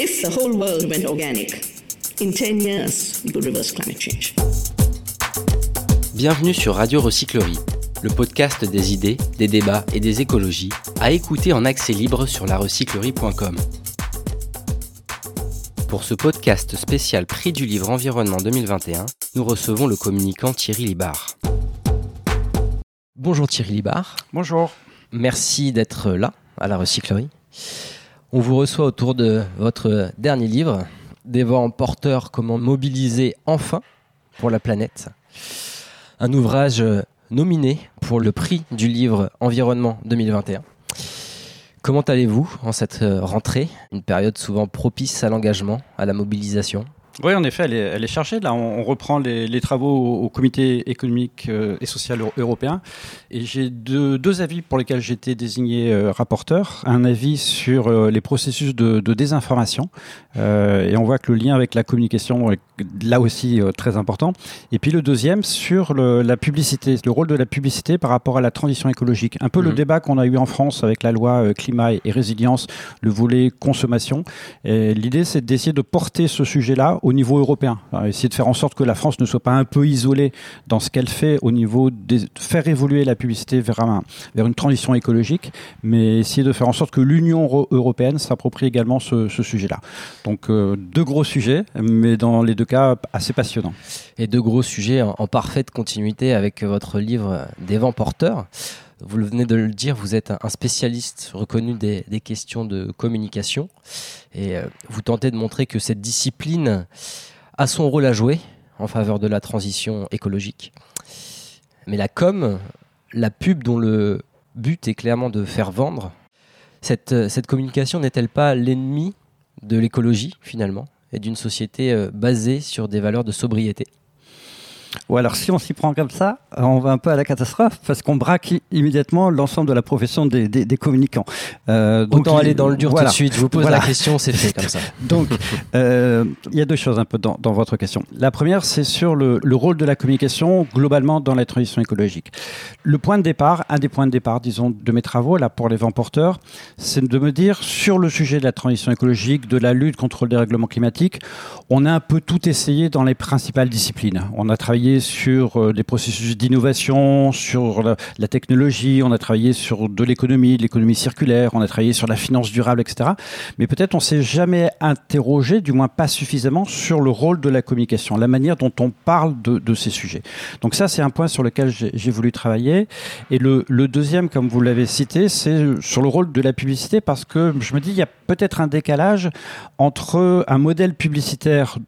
If the whole world went organic, in 10 years, we could reverse climate change. Bienvenue sur Radio Recyclerie, le podcast des idées, des débats et des écologies, à écouter en accès libre sur larecyclerie.com. Pour ce podcast spécial Prix du livre Environnement 2021, nous recevons le communicant Thierry Libard. Bonjour Thierry Libard. Bonjour. Merci d'être là à la recyclerie. On vous reçoit autour de votre dernier livre, Des vents porteurs, comment mobiliser enfin pour la planète. Un ouvrage nominé pour le prix du livre Environnement 2021. Comment allez-vous en cette rentrée, une période souvent propice à l'engagement, à la mobilisation? Oui, en effet, elle est, elle est chargée. Là, on, reprend les, les, travaux au, Comité économique euh, et social européen. Et j'ai deux, deux, avis pour lesquels j'ai été désigné euh, rapporteur. Un avis sur euh, les processus de, de désinformation. et on voit que le lien avec la communication là aussi très important. Et puis le deuxième sur le, la publicité, le rôle de la publicité par rapport à la transition écologique. Un peu le mmh. débat qu'on a eu en France avec la loi climat et résilience, le volet consommation. L'idée, c'est d'essayer de porter ce sujet-là au niveau européen. essayer de faire en sorte que la France ne soit pas un peu isolée dans ce qu'elle fait au niveau de faire évoluer la publicité vers, un, vers une transition écologique, mais essayer de faire en sorte que l'Union européenne s'approprie également ce, sujet-là. Donc euh, deux gros sujets, mais dans les deux cas assez passionnants. Et deux gros sujets en, parfaite continuité avec votre livre Des vents porteurs. Vous venez de le dire, vous êtes un spécialiste reconnu des, des questions de communication. Et euh, vous tentez de montrer que cette discipline a son rôle à jouer en faveur de la transition écologique. Mais la com, la pub dont le but est clairement de faire vendre, cette, cette communication n'est-elle pas l'ennemi de l'écologie finalement? Et d'une société euh, basée sur des valeurs de sobriété ou alors si on s'y prend comme ça, on va un peu à la catastrophe parce qu'on braque immédiatement l'ensemble de la profession des, des, des communicants. Euh, donc Autant aller dans le dur tout de suite. Je vous pose la question, c'est fait comme ça. Donc euh, il y a deux choses un peu dans, dans votre question. La première, c'est sur le, le, rôle de la communication globalement dans la transition écologique. Le point de départ, un des points de départ, disons, de mes travaux là pour les vents porteurs, c'est de me dire sur le sujet de la transition écologique, de la lutte contre le dérèglement climatique, on a un peu tout essayé dans les principales disciplines. On a travaillé sur euh, des processus d'innovation, sur la, technologie, on a travaillé sur de l'économie, de l'économie circulaire, on a travaillé sur la finance durable, etc. Mais peut-être on s'est jamais interrogé, du moins pas suffisamment, sur le rôle de la communication, la manière dont on parle de, de ces sujets. Donc ça, c'est un point sur lequel j'ai voulu travailler. Et le, le deuxième, comme vous l'avez cité, c'est sur le rôle de la publicité, parce que je me dis, il y a peut-être un décalage entre un modèle publicitaire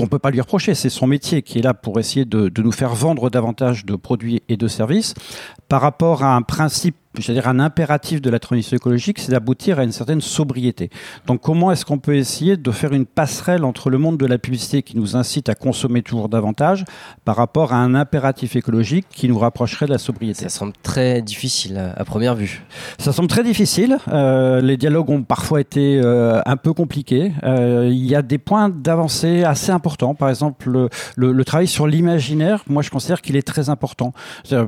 on peut pas lui reprocher, c'est son métier qui est là pour essayer de, de, nous faire vendre davantage de produits et de services. Par rapport à un principe c'est-à-dire un impératif de la transition écologique, c'est d'aboutir à une certaine sobriété. Donc comment est-ce qu'on peut essayer de faire une passerelle entre le monde de la publicité qui nous incite à consommer toujours davantage par rapport à un impératif écologique qui nous rapprocherait de la sobriété? Ça semble très difficile à première vue. Ça semble très difficile. Euh, les dialogues ont parfois été euh, un peu compliqués. Euh, il y a des points d'avancée assez importants. Par exemple, le, le, le travail sur l'imaginaire, moi je considère qu'il est très important.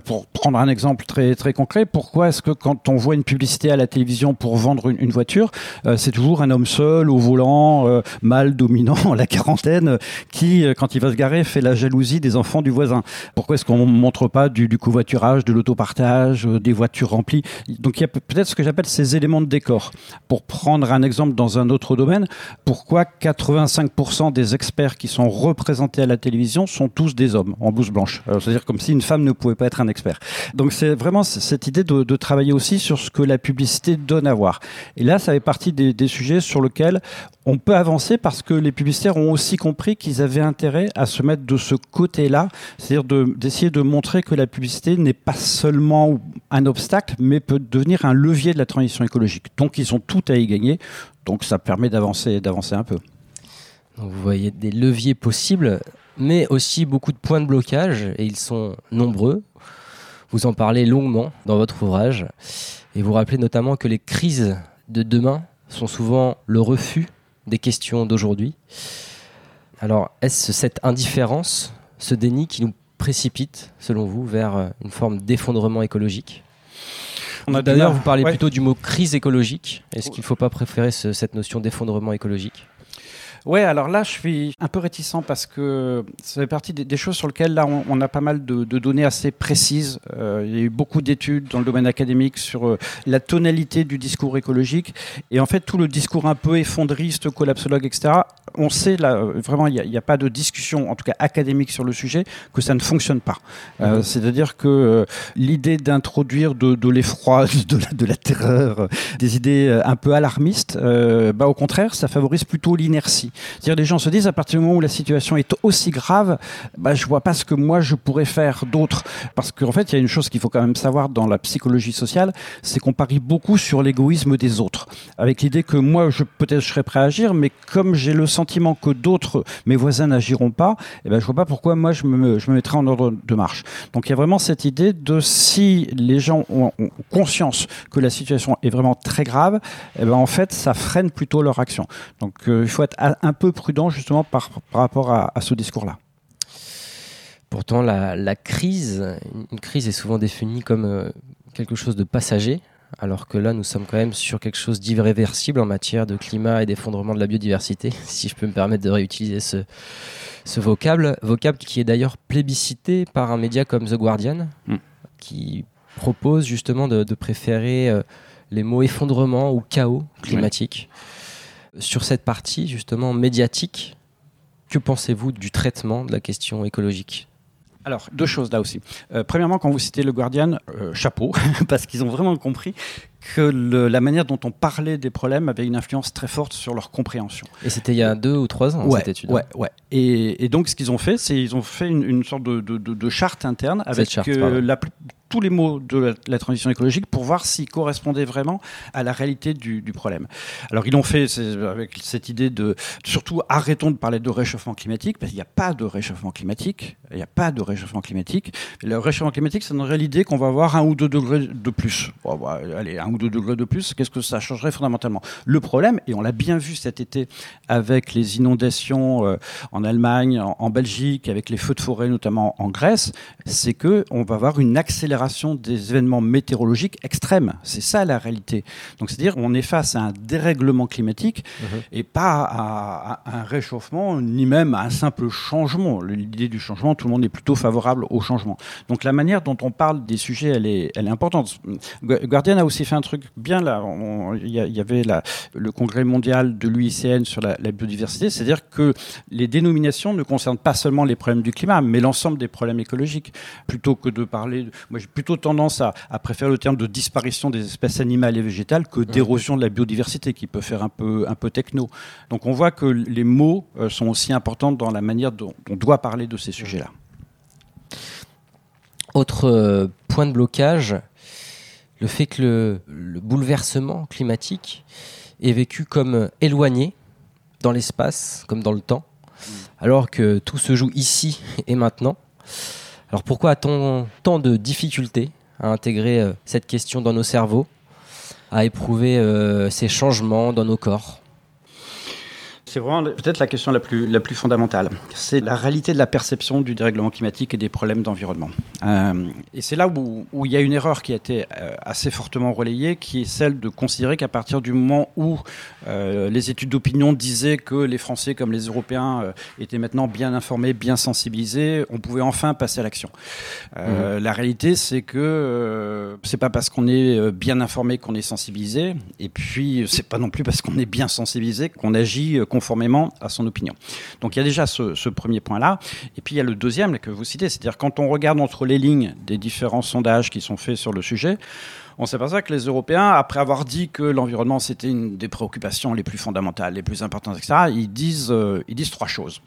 Pour prendre un exemple très, très concret, pourquoi est que quand on voit une publicité à la télévision pour vendre une, voiture, euh, c'est toujours un homme seul au volant, euh, mal dominant, la quarantaine, qui, euh, quand il va se garer, fait la jalousie des enfants du voisin. Pourquoi est-ce qu'on ne montre pas du, covoiturage, de l'autopartage, des voitures remplies? Donc il y a peut-être ce que j'appelle ces éléments de décor. Pour prendre un exemple dans un autre domaine, pourquoi 85% des experts qui sont représentés à la télévision sont tous des hommes en blouse blanche? C'est-à-dire comme si une femme ne pouvait pas être un expert. Donc c'est vraiment cette idée de, de travailler aussi sur ce que la publicité donne à voir. Et là, ça fait partie des, sujets sur lesquels on peut avancer parce que les publicitaires ont aussi compris qu'ils avaient intérêt à se mettre de ce côté-là, c'est-à-dire d'essayer de, montrer que la publicité n'est pas seulement un obstacle, mais peut devenir un levier de la transition écologique. Donc ils ont tout à y gagner, donc ça permet d'avancer un peu. Donc vous voyez des leviers possibles, mais aussi beaucoup de points de blocage, et ils sont nombreux. Vous en parlez longuement dans votre ouvrage et vous rappelez notamment que les crises de demain sont souvent le refus des questions d'aujourd'hui. Alors, est-ce cette indifférence, ce déni qui nous précipite, selon vous, vers une forme d'effondrement écologique? D'ailleurs, vous parlez Ouais. plutôt du mot crise écologique. Est-ce qu'il ne faut pas préférer ce- cette notion d'effondrement écologique? Ouais, alors là, je suis un peu réticent parce que ça fait partie des, des choses sur lesquelles là, on, on a pas mal de, de données assez précises. Euh, il y a eu beaucoup d'études dans le domaine académique sur euh, la tonalité du discours écologique et en fait tout le discours un peu effondriste, collapsologue, etc. On sait là, vraiment, il n'y a, pas de discussion, en tout cas académique, sur le sujet, que ça ne fonctionne pas. Euh, C'est-à-dire que l'idée d'introduire de, de l'effroi, de la, de la terreur, des idées un peu alarmistes, bah, au contraire, ça favorise plutôt l'inertie. C'est-à-dire les gens se disent à partir du moment où la situation est aussi grave, bah, je vois pas ce que moi je pourrais faire d'autre. Parce qu'en fait, il y a une chose qu'il faut quand même savoir dans la psychologie sociale, c'est qu'on parie beaucoup sur l'égoïsme des autres, avec l'idée que moi, je peut-être je serais prêt à agir, mais comme j'ai le sentiment que d'autres, mes voisins n'agiront pas, eh ben, je vois pas pourquoi moi je me, je me mettrais en ordre de marche. Donc il y a vraiment cette idée de si les gens ont, conscience que la situation est vraiment très grave, eh ben, en fait, ça freine plutôt leur action. Donc euh, il faut être un peu prudent justement par, par rapport à, à ce discours-là. Pourtant, la, la crise, une crise est souvent définie comme euh, quelque chose de passager, alors que là, nous sommes quand même sur quelque chose d'irréversible en matière de climat et d'effondrement de la biodiversité, si je peux me permettre de réutiliser ce, ce vocable, vocable qui est d'ailleurs plébiscité par un média comme The Guardian, Mm. qui propose justement de, de préférer euh, les mots effondrement ou chaos climatique. Sur cette partie justement médiatique, que pensez-vous du traitement de la question écologique? Alors, deux choses là aussi. Euh, premièrement, quand vous citez le Guardian, euh, chapeau, parce qu'ils ont vraiment compris que le- la manière dont on parlait des problèmes avait une influence très forte sur leur compréhension. Et c'était il y a deux ou trois ans, ouais, cette étude. ouais, ouais. Et, et donc, ce qu'ils ont fait, c'est ils ont fait une, une sorte de, de- de- de charte interne avec charte, euh, la plus- tous les mots de la, transition écologique pour voir s'ils correspondaient vraiment à la réalité du, problème. Alors, ils l'ont fait avec cette idée de surtout arrêtons de parler de réchauffement climatique parce qu'il n'y a pas de réchauffement climatique. Il n'y a pas de réchauffement climatique. Le réchauffement climatique, ça donnerait l'idée qu'on va avoir un ou deux degrés de plus. Bon, bah, allez, un ou deux degrés de plus, qu'est-ce que ça changerait fondamentalement? Le problème, et on l'a bien vu cet été avec les inondations euh, en Allemagne, en, Belgique, avec les feux de forêt notamment en Grèce, c'est que on va avoir une accélération des événements météorologiques extrêmes. C'est ça la réalité. Donc c'est-à-dire on est face à un dérèglement climatique Mhm. et pas à, à un réchauffement ni même à un simple changement. L'idée du changement, tout le monde est plutôt favorable au changement. Donc la manière dont on parle des sujets, elle est, elle est importante. Gu- Guardian a aussi fait un truc bien là. Il y, avait la- le congrès mondial de l'UICN sur la, la biodiversité, c'est-à-dire que les dénominations ne concernent pas seulement les problèmes du climat, mais l'ensemble des problèmes écologiques. Plutôt que de parler, moi plutôt tendance à, à préférer le terme de disparition des espèces animales et végétales que d'érosion de la biodiversité, qui peut faire un peu, un peu techno. Donc on voit que les mots euh, sont aussi importants dans la manière dont on doit parler de ces sujets-là. Autre euh, point de blocage, le fait que le, le bouleversement climatique est vécu comme éloigné dans l'espace, comme dans le temps, alors que tout se joue ici et maintenant. Alors pourquoi a-t-on tant de difficultés à intégrer euh, cette question dans nos cerveaux, à éprouver euh, ces changements dans nos corps? C'est vraiment peut-être la question la plus, la plus fondamentale. C'est la réalité de la perception du dérèglement climatique et des problèmes d'environnement. Euh, et c'est là où, où il y a une erreur qui a été euh, assez fortement relayée, qui est celle de considérer qu'à partir du moment où euh, les études d'opinion disaient que les Français comme les Européens étaient maintenant bien informés, bien sensibilisés, on pouvait enfin passer à l'action. Euh, La réalité, c'est que c'est pas parce qu'on est bien informé qu'on est sensibilisé, et puis c'est pas non plus parce qu'on est bien sensibilisé qu'on agit conformément à son opinion. Donc il y a déjà ce, premier point-là, et puis il y a le deuxième que vous citez, c'est-à-dire quand on regarde entre les lignes des différents sondages qui sont faits sur le sujet, on s'aperçoit que les Européens, après avoir dit que l'environnement c'était une des préoccupations les plus fondamentales, les plus importantes, etc., ils disent, euh, ils disent trois choses.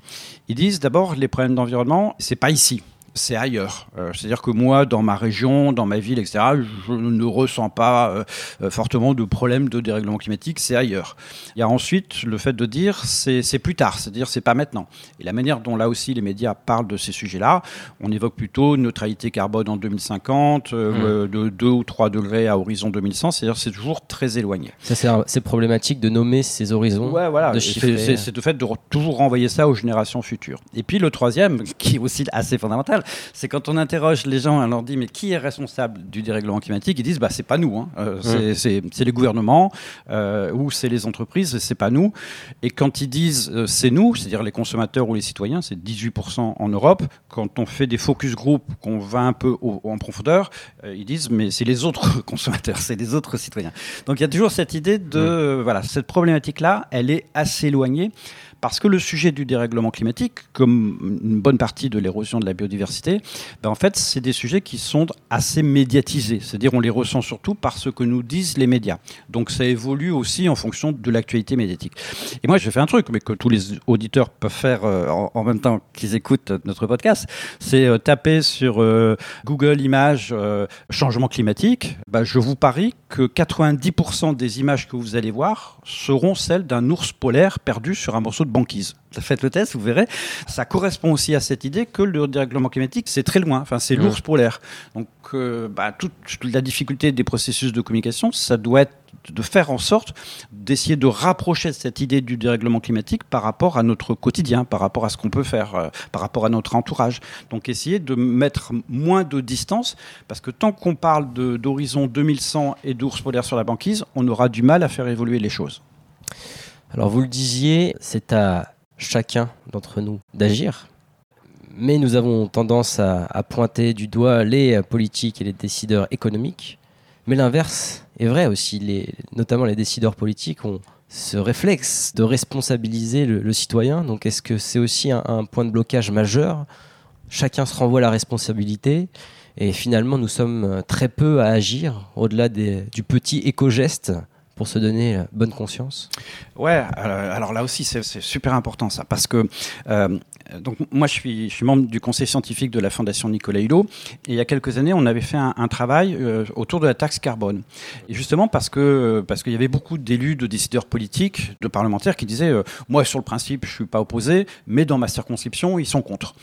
Ils disent d'abord les problèmes d'environnement, c'est pas ici. C'est ailleurs. Euh, C'est-à-dire que moi, dans ma région, dans ma ville, etc., je ne ressens pas euh, euh, fortement de problème de dérèglement climatique. C'est ailleurs. Il y a ensuite le fait de dire c'est c'est plus tard, c'est-à-dire c'est pas maintenant. Et la manière dont là aussi les médias parlent de ces sujets-là, on évoque plutôt neutralité carbone en 2050, euh, de 2 ou 3 degrés à horizon 2100, c'est-à-dire c'est toujours très éloigné. C'est problématique de nommer ces horizons, Ouais, voilà. C'est le fait de toujours renvoyer ça aux générations futures. Et puis le troisième, qui est aussi assez fondamental, c'est quand on interroge les gens, on leur dit mais qui est responsable du dérèglement climatique Ils disent bah c'est pas nous, hein. Euh, c'est- c'est les gouvernements euh, ou c'est les entreprises, c'est pas nous. Et quand ils disent euh, c'est nous, c'est-à-dire les consommateurs ou les citoyens, c'est 18% en Europe. Quand on fait des focus group, qu'on va un peu au- en profondeur, ils disent mais c'est les autres consommateurs, c'est les autres citoyens. Donc il y a toujours cette idée de euh, voilà cette problématique-là, elle est assez éloignée. Parce que le sujet du dérèglement climatique, comme une bonne partie de l'érosion de la biodiversité, ben en fait, c'est des sujets qui sont assez médiatisés. C'est-à-dire, on les ressent surtout par ce que nous disent les médias. Donc, ça évolue aussi en fonction de l'actualité médiatique. Et moi, je fais un truc, mais que tous les auditeurs peuvent faire euh, en, même temps qu'ils écoutent notre podcast, c'est euh, taper sur euh, Google Images changement climatique. Ben, je vous parie que 90% des images que vous allez voir seront celles d'un ours polaire perdu sur un morceau de banquise. Faites le test, vous verrez. Ça correspond aussi à cette idée que le dérèglement climatique, c'est très loin. Enfin, c'est Mmh. l'ours polaire. Donc, euh, bah, toute la difficulté des processus de communication, ça doit être de faire en sorte d'essayer de rapprocher cette idée du dérèglement climatique par rapport à notre quotidien, par rapport à ce qu'on peut faire, euh, par rapport à notre entourage. Donc essayer de mettre moins de distance, parce que tant qu'on parle d'horizon 2100 et d'ours polaires sur la banquise, on aura du mal à faire évoluer les choses. Alors vous le disiez, c'est à chacun d'entre nous d'agir. Mais nous avons tendance à, à pointer du doigt les politiques et les décideurs économiques. Mais l'inverse est vrai aussi. Notamment les décideurs politiques ont ce réflexe de responsabiliser le, citoyen. Donc est-ce que c'est aussi un, un point de blocage majeur? Chacun se renvoie la responsabilité. Et finalement, nous sommes très peu à agir au-delà du petit éco-geste pour se donner bonne conscience. Ouais, euh, alors là aussi, c'est super important ça, parce que euh, donc moi, je suis, membre du conseil scientifique de la Fondation Nicolas Hulot, et il y a quelques années, on avait fait un, travail euh, autour de la taxe carbone, et justement parce que parce qu'il y avait beaucoup d'élus, de décideurs politiques, de parlementaires qui disaient, moi sur le principe, je suis pas opposé, mais dans ma circonscription, ils sont contre.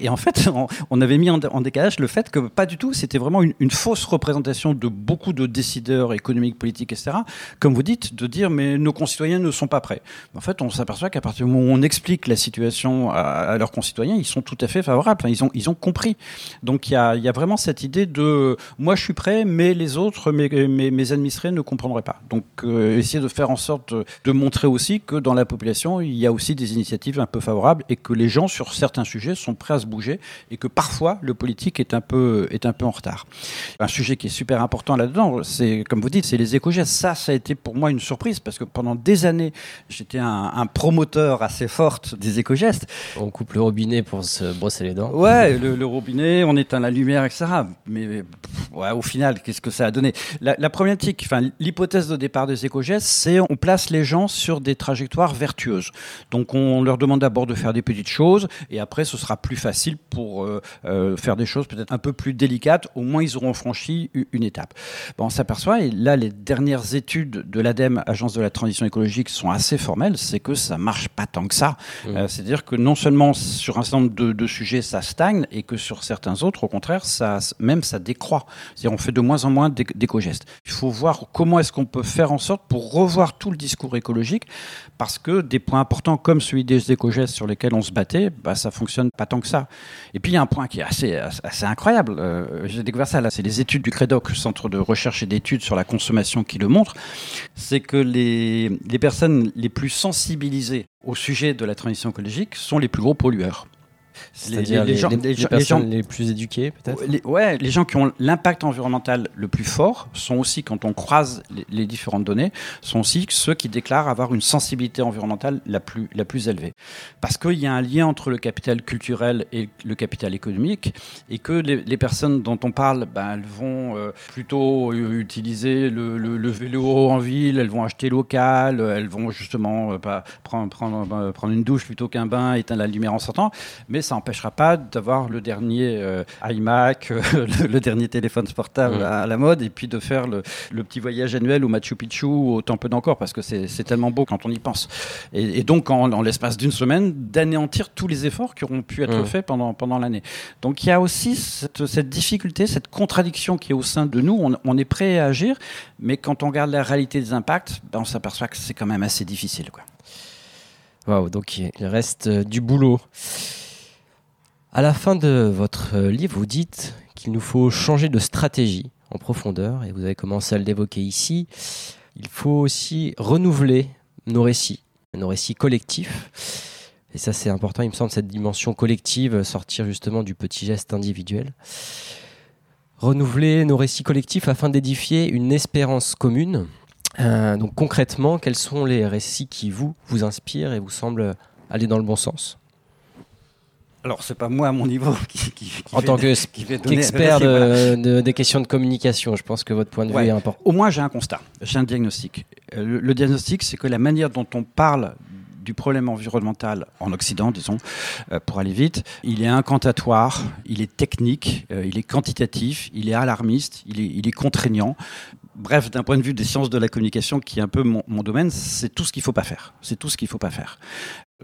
Et en fait, on, avait mis en, décalage le fait que pas du tout, c'était vraiment une, fausse représentation de beaucoup de décideurs économiques, politiques, etc. Comme vous dites, de dire mais nos concitoyens ne sont pas prêts. En fait, on s'aperçoit qu'à partir du moment où on explique la situation à, leurs concitoyens, ils sont tout à fait favorables. Ils ont compris. Donc il y a, vraiment cette idée de moi je suis prêt, mais les autres, mes, administrés ne comprendraient pas. Donc euh, essayer de faire en sorte de montrer aussi que dans la population, il y a aussi des initiatives un peu favorables et que les gens sur certains sujets sont prêts à se bouger et que parfois le politique est un peu est un peu en retard. Un sujet qui est super important là-dedans, c'est comme vous dites, c'est les éco-gestes. Ça, ça a été pour moi une surprise parce que pendant des années, j'étais un, un promoteur assez forte des éco-gestes. On coupe le robinet pour se brosser les dents. Ouais, le, le robinet, on éteint la lumière, etc. Mais pff, ouais, au final, qu'est-ce que ça a donné? La, la problématique, enfin, l'hypothèse de départ des éco-gestes, c'est on place les gens sur des trajectoires vertueuses. Donc on leur demande d'abord de faire des petites choses et après ce sera plus facile pour euh, euh, faire des choses peut-être un peu plus délicates. Au moins ils auront franchi une étape. Bon, on s'aperçoit, et là les dernières études de l'ADEME, Agence de la transition écologique, sont assez formelles, c'est que ça marche pas tant que ça. Mmh. Euh, C'est-à-dire que non seulement sur un certain nombre de, de sujets ça stagne et que sur certains autres, au contraire, ça, même ça décroît. C'est-à-dire on fait de moins en moins d'éc- d'éco-gestes. Il faut voir comment est-ce qu'on peut faire en sorte pour revoir tout le discours écologique parce que des points importants comme celui des éco-gestes sur lesquels on se battait, bah, ça fonctionne pas tant Et puis il y a un point qui est assez, incroyable. Euh, J'ai découvert ça là, c'est les études du CREDOC, le Centre de recherche et d'études sur la consommation, qui le montrent. C'est que les personnes les plus sensibilisées au sujet de la transition écologique sont les plus gros pollueurs. C'est-à-dire les, gens- les- personnes gens- les plus éduquées, peut-être ouais, les gens qui ont l'impact environnemental le plus fort sont aussi, quand on croise les, différentes données, sont aussi ceux qui déclarent avoir une sensibilité environnementale la plus, la plus élevée. Parce qu'il y a un lien entre le capital culturel et le capital économique, et que les, personnes dont on parle, ben, elles vont euh, plutôt euh, utiliser le, le- le vélo en ville, elles vont acheter local, elles vont justement euh, pas prendre, prendre, euh, prendre une douche plutôt qu'un bain, éteindre la lumière en sortant, mais ça n'empêchera pas d'avoir le dernier euh, iMac, euh, le, le dernier téléphone portable à, à la mode, et puis de faire le, le petit voyage annuel au Machu Picchu ou au Temple d'Angkor, parce que c'est tellement beau quand on y pense. Et, et donc, en, en l'espace d'une semaine, d'anéantir tous les efforts qui auront pu être faits pendant, pendant l'année. Donc, il y a aussi cette, cette difficulté, cette contradiction qui est au sein de nous. On, on est prêt à agir, mais quand on regarde la réalité des impacts, ben, on s'aperçoit que c'est quand même assez difficile. Quoi. Waouh, donc il il reste euh, du boulot. À la fin de votre livre, vous dites qu'il nous faut changer de stratégie en profondeur, et vous avez commencé à l'évoquer ici. Il faut aussi renouveler nos récits, nos récits collectifs. Et ça, c'est important, il me semble, cette dimension collective, sortir justement du petit geste individuel. Renouveler nos récits collectifs afin d'édifier une espérance commune. Euh, donc concrètement, quels sont les récits qui vous, vous inspirent et vous semblent aller dans le bon sens? Alors, c'est pas moi à mon niveau qui, qui, En tant qu'expert de, des questions de communication, je pense que votre point de vue est important. Au moins, j'ai un constat, j'ai un diagnostic. Euh, le, le diagnostic, c'est que la manière dont on parle du problème environnemental en Occident, disons, euh, pour aller vite. Il est incantatoire, il est technique, euh, il est quantitatif, il est alarmiste, il est, il est contraignant. Bref, d'un point de vue des sciences de la communication, qui est un peu mon, mon domaine, c'est tout ce qu'il ne faut pas faire. C'est tout ce qu'il ne faut pas faire.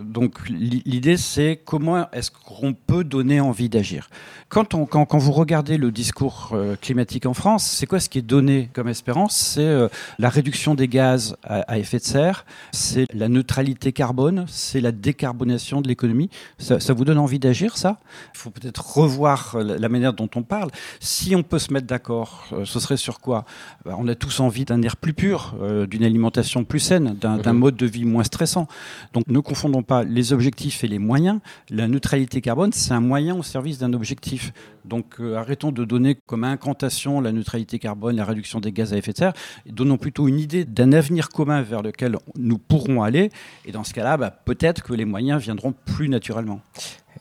Donc l'idée, c'est comment est-ce qu'on peut donner envie d'agir. Quand, on, quand, quand, vous regardez le discours euh, climatique en France, c'est quoi ce qui est donné comme espérance? C'est euh, la réduction des gaz à, à effet de serre, c'est la neutralité carbone, c'est la décarbonation de l'économie. Ça, ça, vous donne envie d'agir, ça? Il faut peut-être revoir la, la, manière dont on parle. Si on peut se mettre d'accord, euh, ce serait sur quoi? Bah, On a tous envie d'un air plus pur, euh, d'une alimentation plus saine, d'un mmh. mode de vie moins stressant. Donc ne confondons pas les objectifs et les moyens. La neutralité carbone, c'est un moyen au service d'un objectif. Donc euh, arrêtons de donner comme incantation la neutralité carbone, la réduction des gaz à effet de serre, donnons plutôt une idée d'un avenir commun vers lequel nous pourrons aller. Et dans ce cas-là, bah, peut-être que les moyens viendront plus naturellement.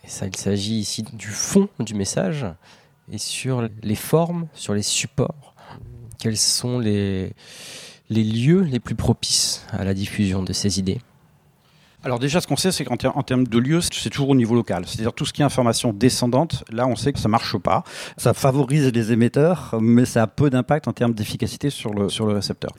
Ça, il s'agit ici du fond du message et sur les formes, sur les supports. Quels sont les lieux les plus propices à la diffusion de ces idées? Alors déjà, ce qu'on sait, c'est qu'en ter termes de lieu, c'est toujours au niveau local. C'est-à-dire tout ce qui est information descendante, là, on sait que ça marche pas. Ça favorise les émetteurs, mais ça a peu d'impact en termes d'efficacité sur le, sur le récepteur.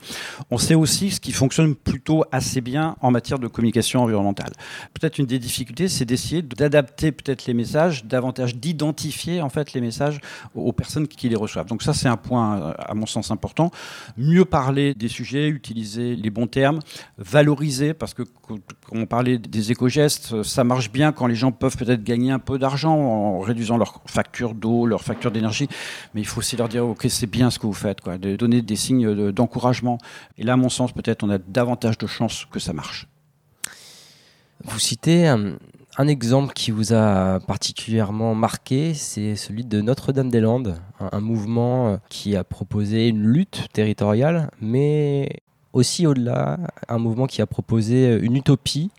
On sait aussi ce qui fonctionne plutôt assez bien en matière de communication environnementale. Peut-être une des difficultés, c'est d'essayer d'adapter peut-être les messages, davantage d'identifier en fait les messages aux personnes qui les reçoivent. Donc ça, c'est un point, à mon sens, important. Mieux parler des sujets, utiliser les bons termes, valoriser, parce que, comme parler des éco-gestes, ça marche bien quand les gens peuvent peut-être gagner un peu d'argent en réduisant leur facture d'eau, leur facture d'énergie, mais il faut aussi leur dire, ok, c'est bien ce que vous faites, quoi, de donner des signes d'encouragement. Et là, à mon sens, peut-être on a davantage de chances que ça marche. Vous citez un, exemple qui vous a particulièrement marqué, c'est celui de Notre-Dame-des-Landes, un, un, mouvement qui a proposé une lutte territoriale, mais aussi au-delà, un mouvement qui a proposé une utopie.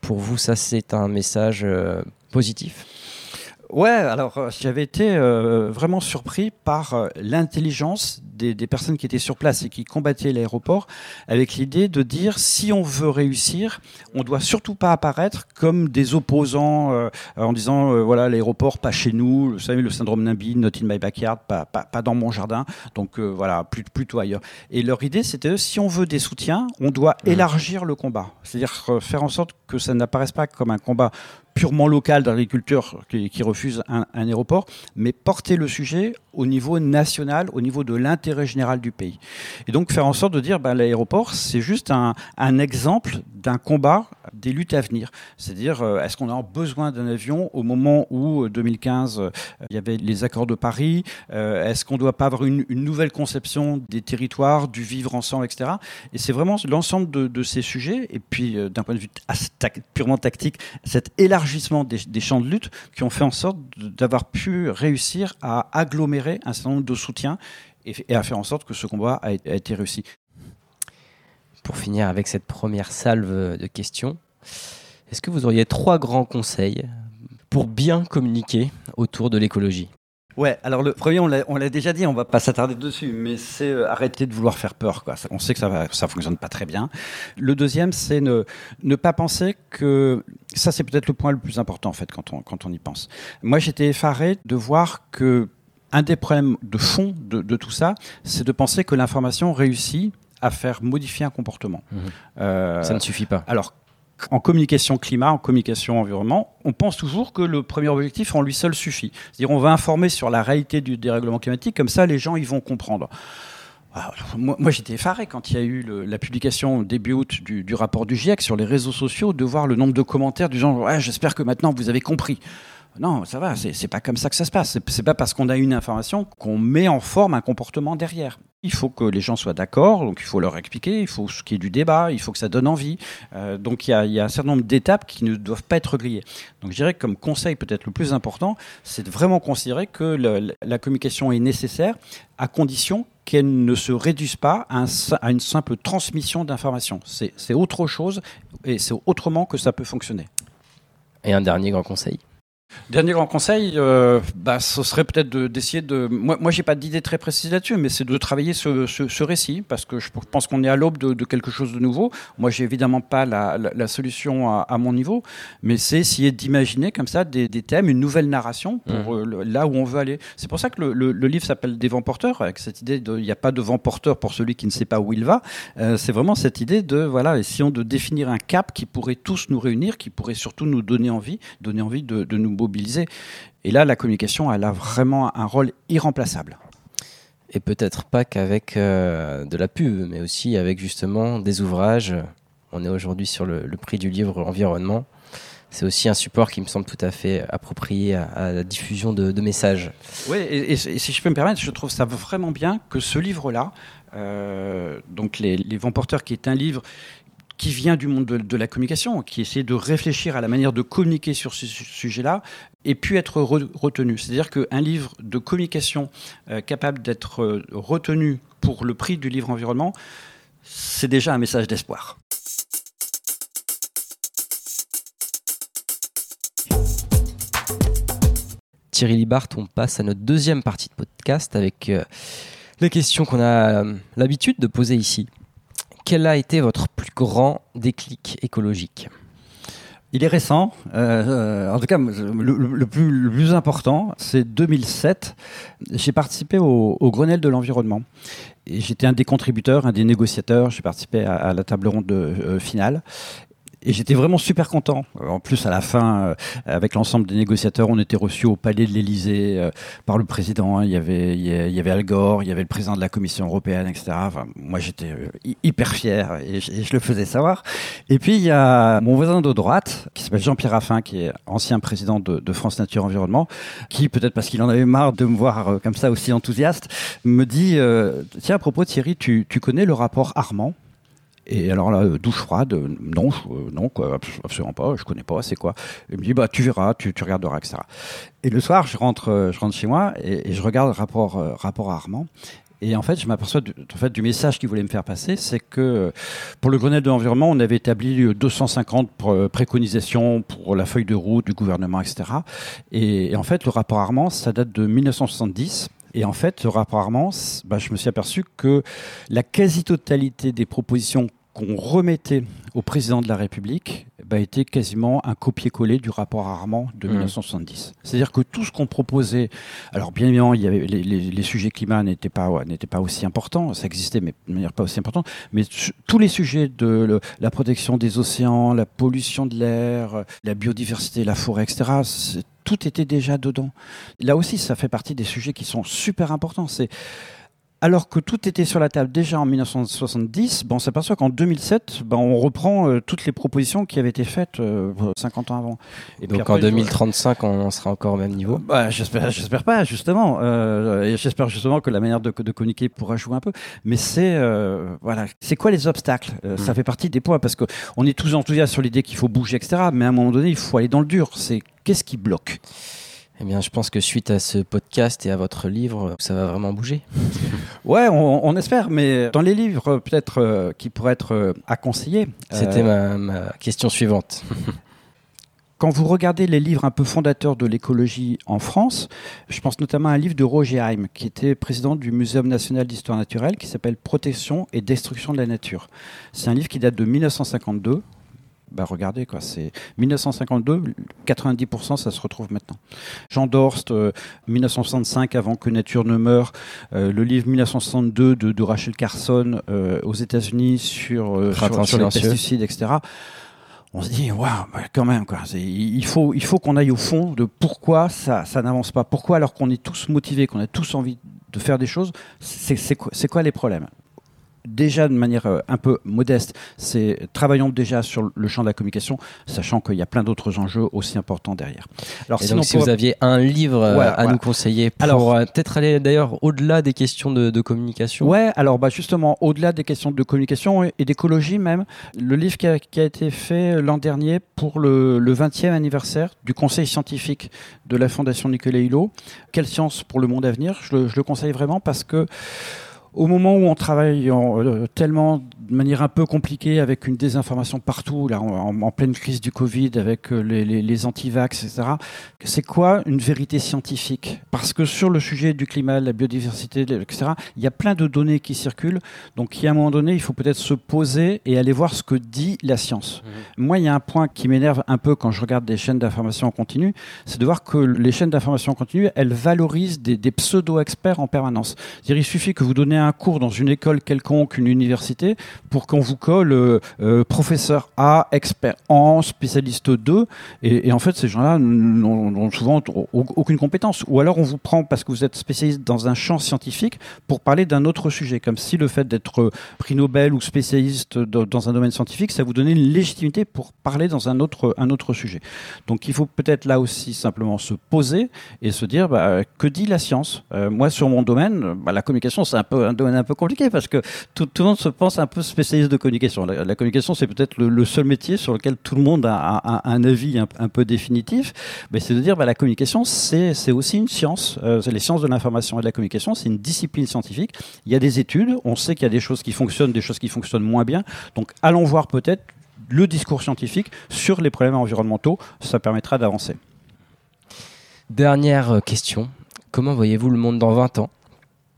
Pour vous, ça c'est un message euh, positif? Ouais, alors euh, j'avais été euh, vraiment surpris par euh, l'intelligence des, des, personnes qui étaient sur place et qui combattaient l'aéroport, avec l'idée de dire si on veut réussir, on doit surtout pas apparaître comme des opposants euh, en disant voilà l'aéroport pas chez nous, vous savez le syndrome NIMBY, not in my backyard, pas, pas, pas dans mon jardin, donc voilà plus, plutôt ailleurs. Et leur idée c'était si on veut des soutiens, on doit mmh. élargir le combat, c'est-à-dire faire en sorte que ça n'apparaisse pas comme un combat purement local d'agriculteurs qui, qui refusent un, aéroport, mais porter le sujet au niveau national, au niveau de l'intérêt général du pays. Et donc faire en sorte de dire ben, l'aéroport, c'est juste un, exemple d'un combat des luttes à venir. C'est-à-dire, euh, est-ce qu'on a besoin d'un avion au moment où, 2015, euh, il y avait les accords de Paris euh, Est-ce qu'on ne doit pas avoir une, nouvelle conception des territoires, du vivre ensemble, etc. Et c'est vraiment l'ensemble de, ces sujets, et puis euh, d'un point de vue purement tactique, cet élargissement des, champs de lutte qui ont fait en sorte d'avoir pu réussir à agglomérer un certain nombre de soutiens et, à faire en sorte que ce combat a été réussi. Pour finir avec cette première salve de questions, est-ce que vous auriez trois grands conseils pour bien communiquer autour de l'écologie? Ouais, alors le premier, on l'a déjà dit, on va pas s'attarder dessus, mais c'est euh, arrêter de vouloir faire peur. Quoi. On sait que ça ça fonctionne pas très bien. Le deuxième, c'est ne, ne pas penser que ça, c'est peut-être le point le plus important en fait quand on, quand on y pense. Moi, j'étais effaré de voir que un des problèmes de fond de, de tout ça, c'est de penser que l'information réussit à faire modifier un comportement. Mmh. Euh, ça ne suffit pas. Alors, en communication climat, en communication environnement, on pense toujours que le premier objectif en lui seul suffit. C'est-à-dire on va informer sur la réalité du dérèglement climatique, comme ça les gens vont comprendre. Alors, moi, j'étais effaré quand il y a eu la publication début août du, rapport du GIEC sur les réseaux sociaux de voir le nombre de commentaires du genre j'espère que maintenant vous avez compris. Non, ça va, c'est pas comme ça que ça se passe. C'est- pas parce qu'on a une information qu'on met en forme un comportement derrière. Il faut que les gens soient d'accord, donc il faut leur expliquer, il faut qu'il y ait du débat, il faut que ça donne envie. Euh, donc il y, a, un certain nombre d'étapes qui ne doivent pas être grillées. Donc je dirais que comme conseil peut-être le plus important, c'est de vraiment considérer que la communication est nécessaire à condition qu'elle ne se réduise pas à, à une simple transmission d'informations. C'est autre chose et c'est autrement que ça peut fonctionner. Et un dernier grand conseil? Dernier grand conseil, euh, bah, ce serait peut-être de- d'essayer de, Moi, moi j'ai pas d'idée très précise là-dessus, mais c'est de travailler ce, ce- ce récit, parce que je pense qu'on est à l'aube de, de quelque chose de nouveau. Moi, j'ai évidemment pas la, la- la solution à, à mon niveau, mais c'est essayer d'imaginer comme ça des, des thèmes, une nouvelle narration pour euh, le- là où on veut aller. C'est pour ça que le, le- le livre s'appelle Des vents porteurs, avec cette idée de, il n'y a pas de vent porteur pour celui qui ne sait pas où il va. Euh, c'est vraiment cette idée de, voilà, essayons de définir un cap qui pourrait tous nous réunir, qui pourrait surtout nous donner envie, donner envie de, de nous mobiliser. Et là, la communication, elle a vraiment un rôle irremplaçable. Et peut-être pas qu'avec euh, de la pub, mais aussi avec justement des ouvrages. On est aujourd'hui sur le, le prix du livre environnement. C'est aussi un support qui me semble tout à fait approprié à, à la diffusion de, de messages. Oui, et, et si et si je peux me permettre, je trouve ça vraiment bien que ce livre-là, euh, donc les, les Vents porteurs, qui est un livre qui vient du monde de, la communication, qui essaie de réfléchir à la manière de communiquer sur ce su- sujet-là, et pu être re- retenu. C'est-à-dire qu'un livre de communication euh, capable d'être euh, retenu pour le prix du livre environnement, c'est déjà un message d'espoir. Thierry Libart, on passe à notre deuxième partie de podcast avec euh, les questions qu'on a l'habitude de poser ici. Quel a été votre plus grand déclic écologique Il est récent. euh, en tout cas, le, plus, important, c'est 2007. J'ai participé au, Grenelle de l'environnement. J'étais un des contributeurs, un des négociateurs. J'ai participé à, à la table ronde euh, finale. Et j'étais vraiment super content. Euh, En plus, à la fin, euh, avec l'ensemble des négociateurs, on était reçus au palais de l'Élysée euh, par le président. Il y avait, il y avait Al Gore, il y avait le président de la Commission européenne, etc. Moi, j'étais hy- hyper fier et je, le faisais savoir. Et puis, il y a mon voisin de droite, qui s'appelle Jean-Pierre Raffin, qui est ancien président de, France Nature Environnement, qui, peut-être parce qu'il en avait marre de me voir comme ça aussi enthousiaste, me dit Tiens, à propos, Thierry, tu connais le rapport Armand? Et alors là, euh, douche froide, euh, non, euh, non, quoi, abs- absolument pas, je connais pas, c'est quoi Il me dit, bah, tu verras, tu, regarderas, etc. Et le soir, je rentre, je rentre chez moi et, je regarde le rapport, à Armand. Et en fait, je m'aperçois du, en fait, du message qu'il voulait me faire passer, c'est que pour le Grenelle de l'environnement, on avait établi euh, 250 pr- euh, préconisations pour la feuille de route du gouvernement, etc. Et, en fait, le rapport Armand, ça date de 1970. Et en fait, le rapport Armand, bah, je me suis aperçu que la quasi-totalité des propositions qu'on remettait au président de la République bah, était quasiment un copier-coller du rapport Armand de Mmh. 1970. C'est-à-dire que tout ce qu'on proposait, alors bien évidemment, il y avait les, les- les sujets climat n'étaient pas ouais, n'étaient pas aussi importants, ça existait mais de manière pas aussi importante, mais tous les sujets de le- la protection des océans, la pollution de l'air, la biodiversité, la forêt, etc. Tout était déjà dedans. Là aussi, ça fait partie des sujets qui sont super importants. C'est alors que tout était sur la table déjà en 1970, ben on s'aperçoit qu'en 2007, ben on reprend euh, toutes les propositions qui avaient été faites euh, 50 ans avant. Et Donc après, en je- 2035, on en sera encore au même niveau? bah, j'espère, pas, justement. Euh, et j'espère justement que la manière de, de communiquer pourra jouer un peu. Mais c'est, euh, voilà, c'est quoi les obstacles? Euh, Ça fait partie des points parce que on est tous enthousiastes sur l'idée qu'il faut bouger, etc. Mais à un moment donné, il faut aller dans le dur. C'est qu'est-ce qui bloque? Eh bien, je pense que suite à ce podcast et à votre livre, ça va vraiment bouger. Ouais, on, on espère. Mais dans les livres, peut-être euh, qui pourraient être euh, à conseiller. C'était euh, ma, ma question suivante. Quand vous regardez les livres un peu fondateurs de l'écologie en France, je pense notamment à un livre de Roger Haim, qui était président du Muséum national d'histoire naturelle, qui s'appelle Protection et destruction de la nature. C'est un livre qui date de 1952. Bah regardez quoi, c'est 1952, 90% ça se retrouve maintenant. Jean Dorst, euh, 1965 avant que nature ne meure, euh, le livre 1962 de, de Rachel Carson euh, aux États-Unis sur, euh, sur, sur les pesticides, etc on se dit, waouh, bah, quand même, quoi. Il faut, il faut qu'on aille au fond de pourquoi ça, ça n'avance pas. Pourquoi, alors qu'on est tous motivés, qu'on a tous envie de faire des choses, c'est c'est quoi, c'est quoi les problèmes? Déjà de manière euh, un peu modeste, c'est travaillons déjà sur le champ de la communication, sachant qu'il y a plein d'autres enjeux aussi importants derrière. Alors, sinon, donc, si vous aviez un livre euh, à nous conseiller pour alors, euh, peut-être aller d'ailleurs au-delà des questions de, communication. Ouais, alors bah justement, au-delà des questions de communication et, d'écologie même, le livre qui a, été fait l'an dernier pour le, 20e anniversaire du Conseil scientifique de la Fondation Nicolas Hulot, Quelle science pour le monde à venir, je le, je le conseille vraiment parce que au moment où on travaille euh, tellement de manière un peu compliquée avec une désinformation partout, là, en, pleine crise du Covid, avec euh, les, les, les anti-vax, etc. C'est quoi une vérité scientifique? Parce que sur le sujet du climat, la biodiversité, etc., il y a plein de données qui circulent. Donc, il y a un moment donné, il faut peut-être se poser et aller voir ce que dit la science. Mmh. Moi, il y a un point qui m'énerve un peu quand je regarde des chaînes d'information en continu, c'est de voir que les chaînes d'information en continu, elles valorisent des, des pseudo-experts en permanence. C'est-à-dire, il suffit que vous donnez un cours dans une école quelconque, une université, pour qu'on vous colle euh, euh, professeur A, expert en, spécialiste 2. Et, en fait, ces gens-là n'ont souvent aucune compétence. Ou alors on vous prend parce que vous êtes spécialiste dans un champ scientifique pour parler d'un autre sujet. Comme si le fait d'être prix Nobel ou spécialiste dans un domaine scientifique, ça vous donnait une légitimité pour parler dans un autre, un autre sujet. Donc il faut peut-être là aussi simplement se poser et se dire bah, que dit la science? Euh, Moi, sur mon domaine, bah, la communication, c'est un un domaine un peu compliqué parce que tout, le monde se pense un peu spécialiste de communication. La, communication, c'est peut-être le, seul métier sur lequel tout le monde a, un avis un, peu définitif. Mais c'est de dire, bah, la communication, c'est aussi une science. Euh, les sciences de l'information et de la communication, c'est une discipline scientifique. Il y a des études, on sait qu'il y a des choses qui fonctionnent, des choses qui fonctionnent moins bien. Donc allons voir peut-être le discours scientifique sur les problèmes environnementaux. Ça permettra d'avancer. Dernière question. Comment voyez-vous le monde dans 20 ans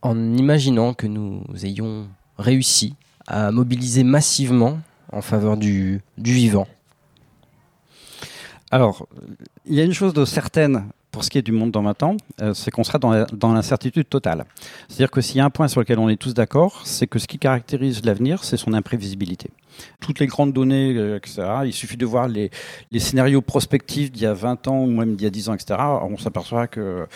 en imaginant que nous ayons réussi à mobiliser massivement en faveur du, du vivant Alors, il y a une chose de certaine pour ce qui est du monde dans 20 ans, euh, c'est qu'on sera dans l'incertitude totale. C'est-à-dire que s'il y a un point sur lequel on est tous d'accord, c'est que ce qui caractérise l'avenir, c'est son imprévisibilité. Toutes les grandes données, euh, etc., il suffit de voir les, les scénarios prospectifs d'il y a 20 ans ou même d'il y a 10 ans, etc., on s'aperçoit que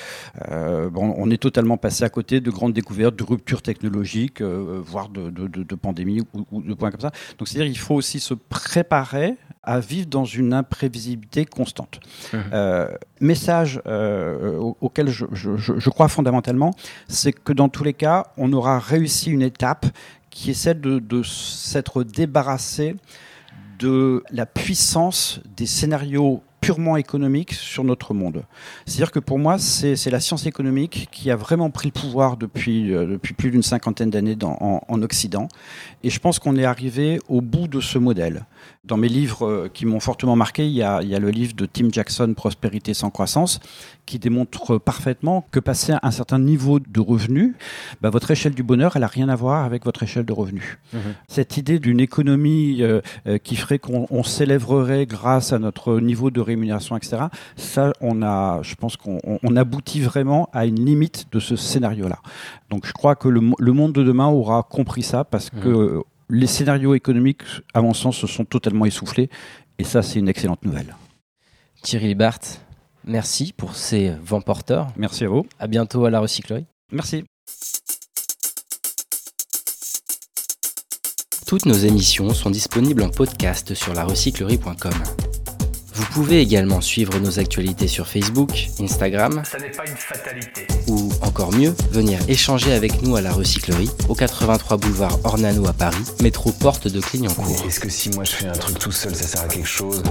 euh, bon, on est totalement passé à côté de grandes découvertes, de ruptures technologiques, voire de, de, de, de pandémies ou, ou, de points comme ça. Donc c'est-à-dire qu'il faut aussi se préparer à vivre dans une imprévisibilité constante. Mmh. Euh, message euh, auquel je, je, je, crois fondamentalement, c'est que dans tous les cas, on aura réussi une étape qui est celle de, s'être débarrassé de la puissance des scénarios purement économiques sur notre monde. C'est-à-dire que pour moi, c'est la science économique qui a vraiment pris le pouvoir depuis, euh, depuis plus d'une cinquantaine d'années en, Occident. Et je pense qu'on est arrivé au bout de ce modèle. Dans mes livres euh, qui m'ont fortement marqué, il y, a, il y, a, le livre de Tim Jackson, Prospérité sans croissance, qui démontre parfaitement que passer un certain niveau de revenu, bah, votre échelle du bonheur, elle n'a rien à voir avec votre échelle de revenu. Mmh. Cette idée d'une économie euh, euh, qui ferait qu'on s'élèverait grâce à notre niveau de rémunération, etc., ça, on a, je pense qu'on on aboutit vraiment à une limite de ce scénario-là. Donc je crois que le, le, monde de demain aura compris ça parce mmh. Les scénarios économiques, à mon sens, se sont totalement essoufflés. Et ça, c'est une excellente nouvelle. Thierry Barthes, merci pour ces vents porteurs. Merci à vous. À bientôt à la recyclerie. Merci. Toutes nos émissions sont disponibles en podcast sur larecyclerie.com. Vous pouvez également suivre nos actualités sur Facebook, Instagram. Ça n'est pas une fatalité. Ou encore mieux, venir échanger avec nous à la recyclerie, au 83 boulevard Ornano à Paris, métro porte de Clignancourt. Est-ce que si moi je fais un truc tout seul, ça sert à quelque chose?